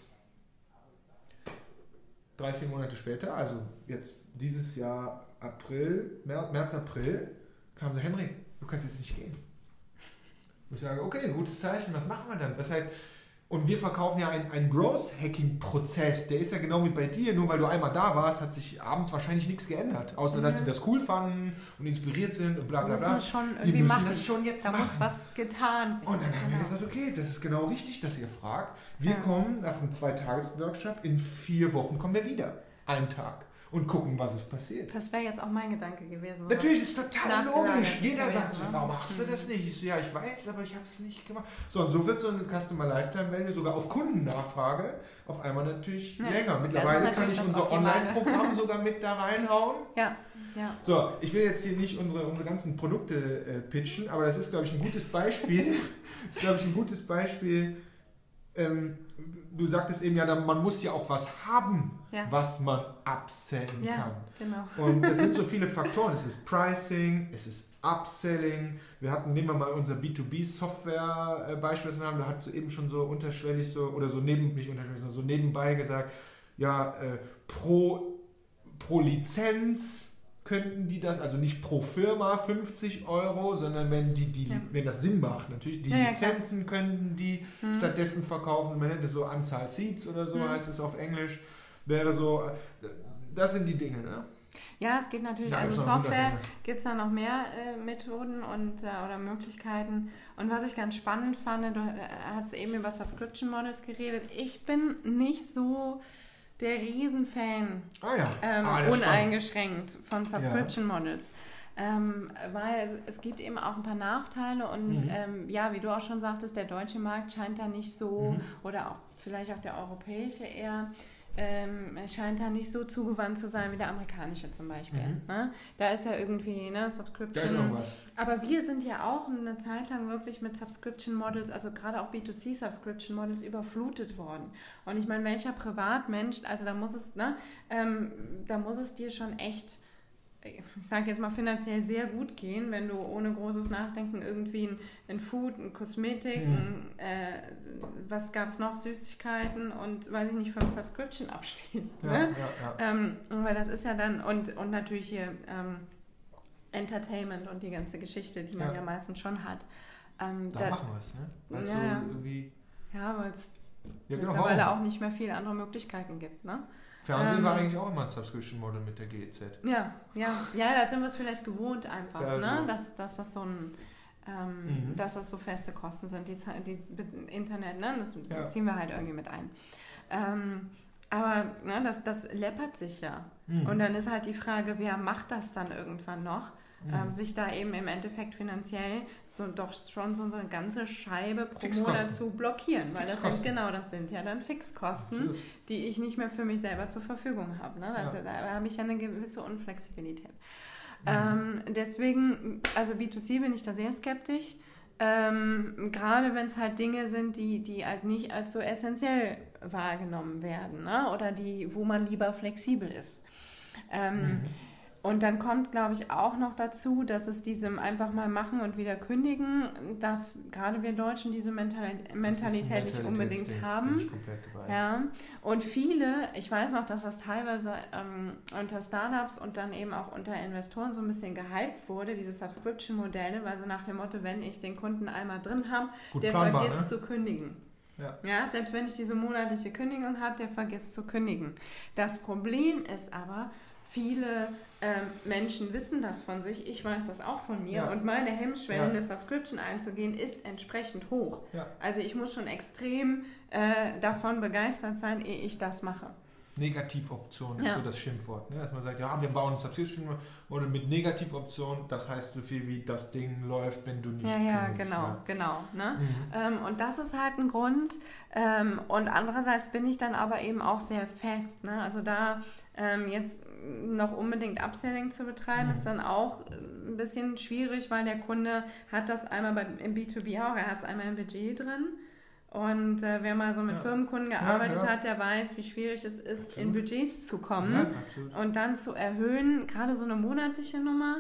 Drei, vier Monate später, also jetzt dieses Jahr April, März April, kam so, Henrik, du kannst jetzt nicht gehen. Und ich sage, okay, gutes Zeichen, was machen wir dann? Das heißt, und wir verkaufen ja einen, Growth-Hacking-Prozess, der ist ja genau wie bei dir, nur weil du einmal da warst, hat sich abends wahrscheinlich nichts geändert, außer dass Mhm. sie das cool fanden und inspiriert sind und bla Da bla bla. Die müssen machen. das schon jetzt da machen. muss was getan werden. Und dann haben wir Genau. gesagt, okay, das ist genau richtig, dass ihr fragt. Wir Ja. kommen nach einem Zwei-Tages-Workshop, in vier Wochen kommen wir wieder. Einen Tag. Und gucken, was ist passiert. Das wäre jetzt auch mein Gedanke gewesen. Natürlich ist total logisch. Jeder gewesen, sagt so, ne? warum machst du Mhm. das nicht? Ich so, ja, ich weiß, aber ich habe es nicht gemacht. So, und so wird so ein Customer Lifetime Value sogar auf Kundennachfrage auf einmal natürlich Ja. länger. Ja, Mittlerweile ist kann ich unser. Online-Programm sogar mit da reinhauen. Ja, ja. So, ich will jetzt hier nicht unsere, unsere ganzen Produkte äh, pitchen, aber das ist, glaube ich, ein gutes Beispiel. das ist, glaube ich, ein gutes Beispiel. Ähm, du sagtest eben ja, man muss ja auch was haben, Ja. was man upsellen Ja, kann. genau. Und es sind so viele Faktoren. Es ist Pricing, es ist Upselling. Wir hatten, nehmen wir mal unser B2B-Software-Beispiel, das wir haben, da hat so eben schon so unterschwellig so, oder so neben, nicht unterschwellig, sondern so nebenbei gesagt, ja, äh, pro, pro Lizenz könnten die das, also nicht pro Firma 50 Euro, sondern wenn die, die Ja. wenn das Sinn macht, natürlich, die Ja, ja. Lizenzen könnten die Mhm. stattdessen verkaufen. Man nennt es so Anzahl Seats oder so, Mhm. heißt es auf Englisch. Wäre so, äh, das sind die Dinge, ne? Ja, es gibt natürlich, Da also Software gibt es da noch mehr äh, Methoden und, äh, oder Möglichkeiten. Und was ich ganz spannend fand, du äh, hast eben über Subscription Models geredet. Ich bin nicht so der Riesenfan, Ah ja. ähm, ah, uneingeschränkt von Subscription Models. Ähm, weil es gibt eben auch ein paar Nachteile und Mhm. ähm, ja, wie du auch schon sagtest, der deutsche Markt scheint da nicht so, Mhm. oder auch vielleicht auch der europäische eher, ähm, scheint da nicht so zugewandt zu sein wie der amerikanische zum Beispiel. Mhm. Ne? Da ist ja irgendwie ne, Da ist Subscription. noch was. Aber wir sind ja auch eine Zeit lang wirklich mit Subscription Models, also gerade auch B2C Subscription Models überflutet worden. Und ich meine, welcher Privatmensch, also da muss es, ne, ähm, da muss es dir schon echt, ich sage jetzt mal finanziell sehr gut gehen, wenn du ohne großes Nachdenken irgendwie ein, ein Food, ein Kosmetik, Mhm. ein, äh, was gab es noch, Süßigkeiten und weiß ich nicht, fünf Subscription abschließt. Ja, Ne? ja, ja. Ähm, weil das ist ja dann, und, und natürlich hier ähm, Entertainment und die ganze Geschichte, die man Ja. ja, meistens schon hat. Ähm, Da da- machen wir es, ne? Weil es Ja, so ja. irgendwie. ja, weil es Ja, genau. mittlerweile auch nicht mehr viele andere Möglichkeiten gibt. Ne? Fernsehen ähm, war eigentlich auch immer ein Subscription-Model mit der GEZ. Ja, ja, ja, da sind wir es vielleicht gewohnt einfach, Ja, ne? so. dass, dass das so ein ähm, Mhm. dass das so feste Kosten sind, die, die Internet, ne? das Ja. ziehen wir halt irgendwie mit ein. Ähm, aber ne, das, das läppert sich ja. Mhm. Und dann ist halt die Frage, wer macht das dann irgendwann noch? Mhm. ähm, sich da eben im Endeffekt finanziell so doch schon so eine ganze Scheibe pro. Monat zu blockieren. Weil das sind genau, das sind ja dann Fixkosten, Absolut. die ich nicht mehr für mich selber zur Verfügung habe. Ne? Also, Ja. Da habe ich ja eine gewisse Unflexibilität. Mhm. Ähm, deswegen, also B2C bin ich da sehr skeptisch. Ähm, gerade wenn es halt Dinge sind, die, die halt nicht als so essentiell wahrgenommen werden ne? oder die, wo man lieber flexibel ist. Ähm, Mhm. Und dann kommt, glaube ich, auch noch dazu, dass es diesem einfach mal machen und wieder kündigen, dass gerade wir Deutschen diese Mentali Das ist ein Mentalität nicht unbedingt Mentalitätsding, haben. Ja, und viele, ich weiß noch, dass das teilweise ähm, unter Startups und dann eben auch unter Investoren so ein bisschen gehypt wurde, diese Subscription-Modelle, weil so nach dem Motto, wenn ich den Kunden einmal drin habe, der planbar, vergisst ne? zu kündigen. Ja. Ja, selbst wenn ich diese monatliche Kündigung habe, der vergisst zu kündigen. Das Problem ist aber, viele ähm, Menschen wissen das von sich, ich weiß das auch von mir Ja. und meine Hemmschwelle, Ja. eine Subscription einzugehen, ist entsprechend hoch. Ja. Also ich muss schon extrem äh, davon begeistert sein, ehe ich das mache. Negativoption ist so das Schimpfwort. Ne? Dass man sagt, ja, wir bauen ein Subscription-Model mit Negativoption. Das heißt so viel wie, das Ding läuft, wenn du nicht Ja, ja, kündigst, genau, ne? genau. Ne? Mhm. Ähm, und das ist halt ein Grund. Ähm, und andererseits bin ich dann aber eben auch sehr fest. Ne? Also da ähm, jetzt noch unbedingt Upselling zu betreiben, Mhm. ist dann auch äh, ein bisschen schwierig, weil der Kunde hat das einmal beim, im B2B auch, er hat es einmal im Budget drin. Und äh, wer mal so mit Ja. Firmenkunden gearbeitet ja. hat, der weiß, wie schwierig es ist, in Absolut. Budgets zu kommen. Ja. Und dann zu erhöhen, gerade so eine monatliche Nummer,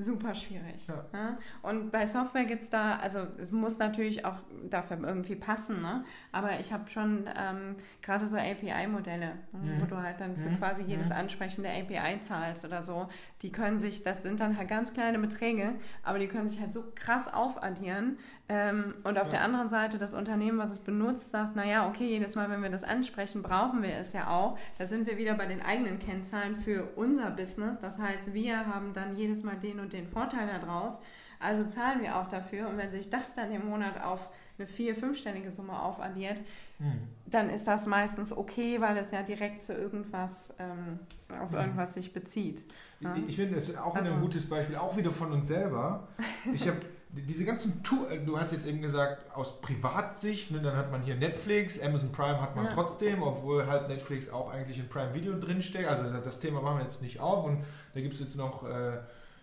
super schwierig. Ja. Ja? Und bei Software gibt es da, also es muss natürlich auch dafür irgendwie passen, ne? aber ich habe schon ähm, gerade so API-Modelle, ne, Mhm. wo du halt dann für Mhm. quasi jedes Mhm. ansprechende API zahlst oder so, die können sich, das sind dann halt ganz kleine Beträge, aber die können sich halt so krass aufaddieren. Ähm, und auf Ja. der anderen Seite das Unternehmen, was es benutzt, sagt, naja, okay, jedes Mal, wenn wir das ansprechen, brauchen wir es ja auch. Da sind wir wieder bei den eigenen Kennzahlen für unser Business. Das heißt, wir haben dann jedes Mal den und den Vorteil daraus. Also zahlen wir auch dafür. Und wenn sich das dann im Monat auf eine vier-, fünfstellige Summe aufaddiert, Mhm. dann ist das meistens okay, weil es ja direkt zu irgendwas, ähm, auf Mhm. irgendwas sich bezieht. Ja. Ich, ich finde, es ist auch wieder ein gutes Beispiel, auch wieder von uns selber. Ich habe diese ganzen Tour, du hast jetzt eben gesagt, aus Privatsicht, ne, dann hat man hier Netflix, Amazon Prime hat man Ja. trotzdem, obwohl halt Netflix auch eigentlich in Prime Video drinsteckt. Also das- Thema machen wir jetzt nicht auf und da gibt es jetzt noch, äh,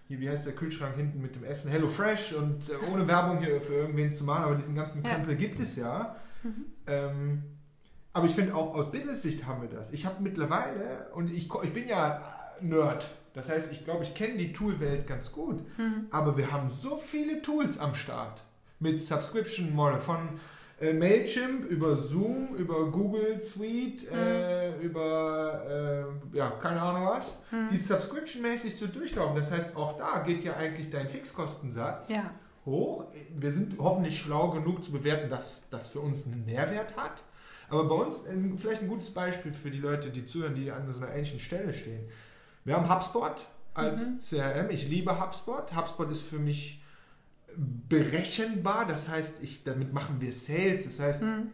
hier, wie heißt der Kühlschrank hinten mit dem Essen, Hello Fresh und äh, ohne Werbung hier für irgendwen zu machen, aber diesen ganzen Ja. Krempel gibt es ja. Mhm. Ähm, aber ich finde auch aus Business-Sicht haben wir das. Ich habe mittlerweile, und ich, ich bin ja Nerd, das heißt, ich glaube, ich kenne die Toolwelt ganz gut, Mhm. aber wir haben so viele Tools am Start mit Subscription Model von äh, Mailchimp über Zoom, über Google Suite, äh, über, äh, ja, keine Ahnung was, Mhm. die subscription-mäßig so durchlaufen. Das heißt, auch da geht ja eigentlich dein Fixkostensatz Ja. hoch. Wir sind hoffentlich schlau genug zu bewerten, dass das für uns einen Mehrwert hat. Aber bei uns ein, vielleicht ein gutes Beispiel für die Leute, die zuhören, die an so einer ähnlichen Stelle stehen. Wir haben HubSpot als Mhm. CRM. Ich liebe HubSpot. HubSpot ist für mich berechenbar. Das heißt, ich, damit machen wir Sales. Das heißt, Mhm.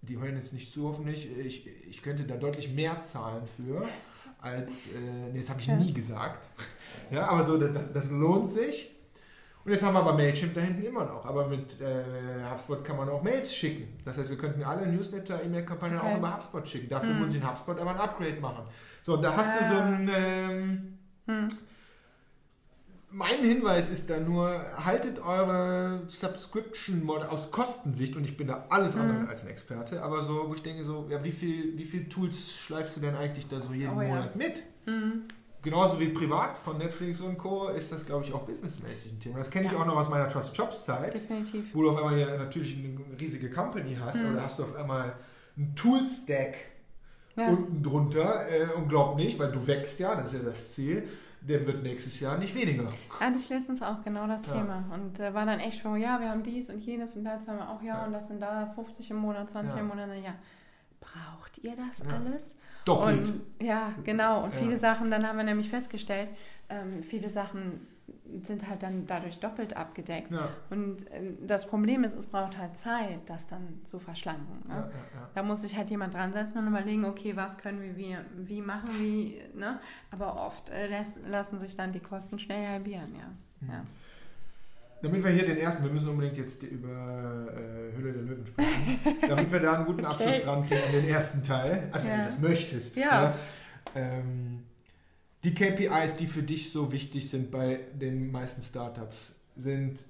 die heulen jetzt nicht zu hoffentlich, ich, ich könnte da deutlich mehr zahlen für, als, äh, nee, das habe ich Ja. nie gesagt. Ja, aber so, das, das, lohnt sich. Und jetzt haben wir aber Mailchimp da hinten immer noch. Aber mit äh, HubSpot kann man auch Mails schicken. Das heißt, wir könnten alle Newsletter, E-Mail-Kampagnen Okay. auch über HubSpot schicken. Dafür Mhm. muss ich in HubSpot aber ein Upgrade machen. So, da hast du Ah. so ein... Ähm, Hm. mein Hinweis ist da nur, haltet eure Subscription Model aus Kostensicht und ich bin da alles andere Mhm. als ein Experte, aber so, wo ich denke so, ja, wie viel, wie viel Tools schleifst du denn eigentlich da so jeden Oh ja. Monat mit? Hm. Genauso wie privat von Netflix und Co. ist das, glaube ich, auch businessmäßig ein Thema. Das kenne ich Ja. auch noch aus meiner Trusted Jobs Zeit, Definitiv. wo du auf einmal hier natürlich eine riesige Company hast, Mhm. oder hast du auf einmal einen Tool-Stack Ja. unten drunter äh, und glaub nicht, weil du wächst ja, das ist ja das Ziel, der wird nächstes Jahr nicht weniger. Hatte ich letztens auch genau das Ja. Thema. Und äh, war dann echt so, ja, wir haben dies und jenes und das haben wir auch, ja, Ja. und das sind da 50 im Monat, 20 Ja. im Monat. Ja, braucht ihr das alles? Doppelt. Und ja, genau. Und viele Sachen, dann haben wir nämlich festgestellt, ähm, viele Sachen sind halt dann dadurch doppelt abgedeckt. ja, Und ähm, das Problem ist, es braucht halt Zeit, das dann zu verschlanken. Ne? ja, ja. Da muss sich halt jemand dran setzen und überlegen, okay, was können wir wie, wie machen, wie, ne? Aber oft äh, lassen sich dann die Kosten schnell halbieren, ja. Mhm. Damit wir hier den ersten, wir müssen unbedingt jetzt über äh, Hülle der Löwen sprechen, damit wir da einen guten Abschluss Okay. dran kriegen an den ersten Teil, also wenn du das möchtest. Ja. Ähm, die KPIs, die für dich so wichtig sind bei den meisten Startups, sind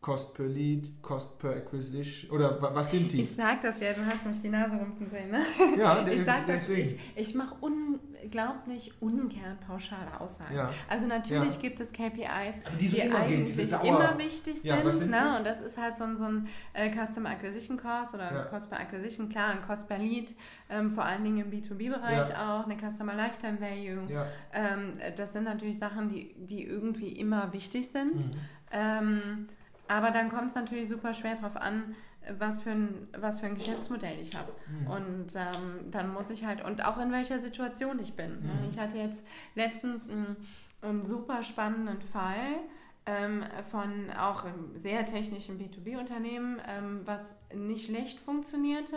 Cost per Lead, Cost per Acquisition oder wa- was sind die? Ich sag das ja, du hast mich die Nase rumpfen sehen, ne? ja, Ich sag das, deswegen. ich, ich mache unglaublich ungern pauschale Aussagen. ja. Also natürlich Ja. gibt es KPIs, die die immer gehen, eigentlich Dauer. immer wichtig Ja, sind. was sind ne? Und das ist halt so ein, so ein äh, Customer Acquisition Cost oder Ja. Cost per Acquisition, klar, ein Cost per Lead, ähm, vor allen Dingen im B2B-Bereich auch, eine Customer Lifetime Value. Ja. Ähm, das sind natürlich Sachen, die, die irgendwie immer wichtig sind. Mhm. Ähm, aber dann kommt es natürlich super schwer darauf an, was für ein, was für ein Geschäftsmodell ich habe. Mhm. Und ähm, dann muss ich halt, und auch in welcher Situation ich bin. Mhm. Ich hatte jetzt letztens einen, einen super spannenden Fall ähm, von auch einem sehr technischen B2B-Unternehmen, ähm, was nicht schlecht funktionierte,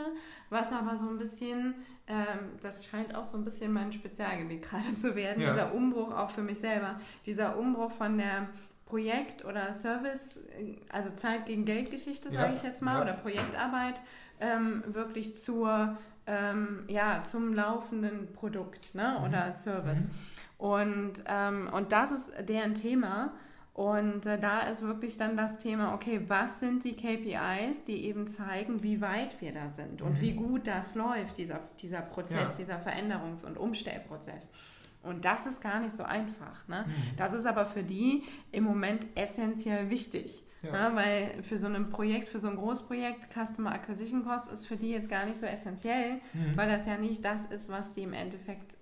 was aber so ein bisschen, ähm, das scheint auch so ein bisschen mein Spezialgebiet gerade zu werden, Ja. dieser Umbruch auch für mich selber, dieser Umbruch von der Projekt- oder Service, also Zeit gegen Geldgeschichte, Ja, sage ich jetzt mal, ja. oder Projektarbeit, ähm, wirklich zur, ähm, ja, zum laufenden Produkt ne? Mhm. oder Service. Und, ähm, und das ist deren Thema. Und äh, da ist wirklich dann das Thema, okay, was sind die KPIs, die eben zeigen, wie weit wir da sind und Mhm. wie gut das läuft, dieser, dieser Prozess, Ja. dieser Veränderungs- und Umstellprozess. Und das ist gar nicht so einfach. Ne? Mhm. Das ist aber für die im Moment essentiell wichtig. Ja. Ne? Weil für so ein Projekt, für so ein Großprojekt, Customer Acquisition Cost ist für die jetzt gar nicht so essentiell, Mhm. weil das ja nicht das ist, was die im Endeffekt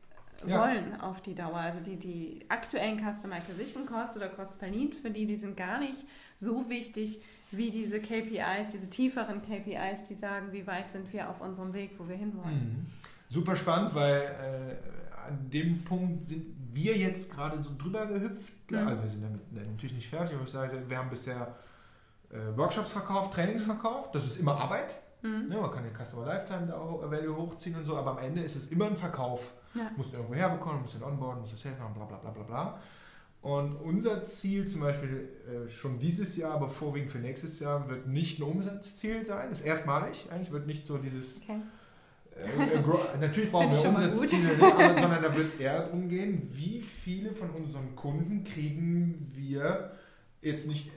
Ja. wollen auf die Dauer. Also die, die aktuellen Customer Acquisition Cost oder Cost per Lead, für die, die sind gar nicht so wichtig wie diese KPIs, diese tieferen KPIs, die sagen, wie weit sind wir auf unserem Weg, wo wir hinwollen. Mhm. Super spannend, weil äh, an dem Punkt sind wir jetzt gerade so drüber gehüpft. Mhm. Also wir sind damit natürlich nicht fertig, aber ich sage, wir haben bisher äh, Workshops verkauft, Trainings verkauft. Das ist immer Arbeit. Mhm. Ja, man kann den Customer Lifetime Value hochziehen und so, aber am Ende ist es immer ein Verkauf. Ja. Du musst ihn irgendwo herbekommen, musst ihn onboarden, musst das Sales machen, bla bla bla bla bla. Und unser Ziel zum Beispiel äh, schon dieses Jahr, aber vorwiegend für nächstes Jahr, wird nicht ein Umsatzziel sein. Das ist erstmalig. Eigentlich wird nicht so dieses Okay. Äh, äh, natürlich brauchen wir Umsatzziele, nicht, aber, sondern da wird es eher darum gehen, wie viele von unseren Kunden kriegen wir jetzt nicht,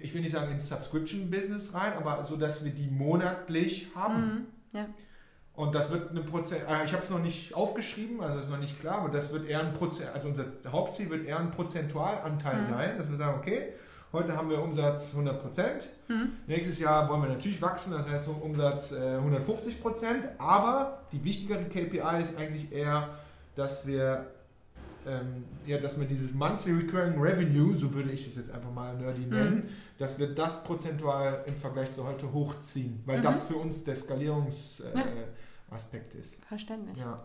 ich will nicht sagen ins Subscription-Business rein, aber so, dass wir die monatlich haben. Mhm. Ja. Und das wird eine Prozent, äh, ich habe es noch nicht aufgeschrieben, also ist noch nicht klar, aber das wird eher ein Prozent, also unser Hauptziel wird eher ein Prozentualanteil Mhm. sein, dass wir sagen, okay, heute haben wir Umsatz 100 Prozent, Mhm. Nächstes Jahr wollen wir natürlich wachsen, das heißt um Umsatz äh, 150 Prozent. Aber die wichtigere KPI ist eigentlich eher, dass wir, ähm, ja, dass wir dieses Monthly Recurring Revenue, so würde ich es jetzt einfach mal nerdy nennen, dass wir das prozentual im Vergleich zu heute hochziehen, weil Mhm. das für uns der Skalierungsaspekt äh, Ja. Ist. Verständlich. Ja.